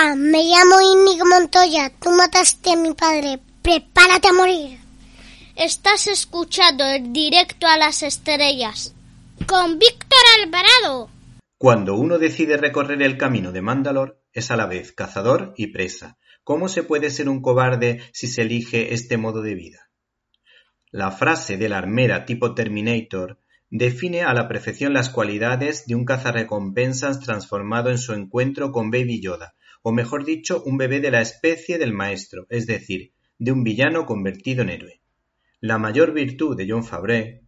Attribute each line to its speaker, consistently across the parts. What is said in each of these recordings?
Speaker 1: Hola, me llamo Inigo Montoya. Tú mataste a mi padre. Prepárate a morir.
Speaker 2: Estás escuchando el directo a las estrellas con Víctor Alvarado.
Speaker 3: Cuando uno decide recorrer el camino de Mandalor, es a la vez cazador y presa. ¿Cómo se puede ser un cobarde si se elige este modo de vida? La frase de la armera tipo Terminator define a la perfección las cualidades de un cazarrecompensas transformado en su encuentro con Baby Yoda, o mejor dicho, un bebé de la especie del maestro, es decir, de un villano convertido en héroe. La mayor virtud de John Favreau,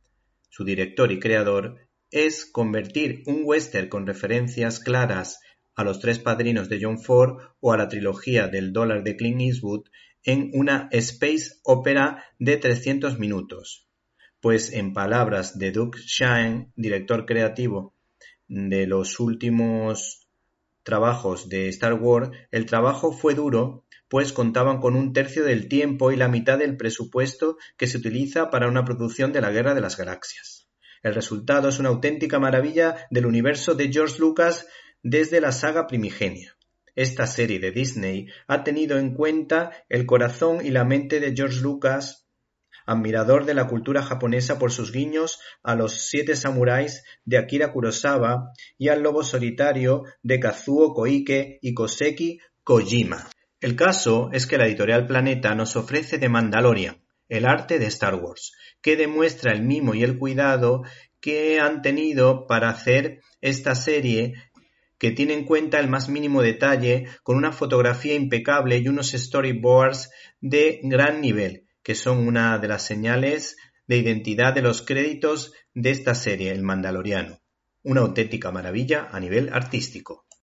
Speaker 3: su director y creador, es convertir un western con referencias claras a los tres padrinos de John Ford o a la trilogía del dólar de Clint Eastwood en una space opera de 300 minutos. Pues en palabras de Doug Shine, director creativo de los últimos trabajos de Star Wars, el trabajo fue duro, pues contaban con un tercio del tiempo y la mitad del presupuesto que se utiliza para una producción de la Guerra de las Galaxias. El resultado es una auténtica maravilla del universo de George Lucas desde la saga primigenia. Esta serie de Disney ha tenido en cuenta el corazón y la mente de George Lucas admirador de la cultura japonesa por sus guiños a Los siete samuráis de Akira Kurosawa y al Lobo solitario de Kazuo Koike y Koseki Kojima. El caso es que la editorial Planeta nos ofrece The Mandalorian, el arte de Star Wars, que demuestra el mimo y el cuidado que han tenido para hacer esta serie que tiene en cuenta el más mínimo detalle, con una fotografía impecable y unos storyboards de gran nivel, que son una de las señales de identidad de los créditos de esta serie, El Mandaloriano. Una auténtica maravilla a nivel artístico.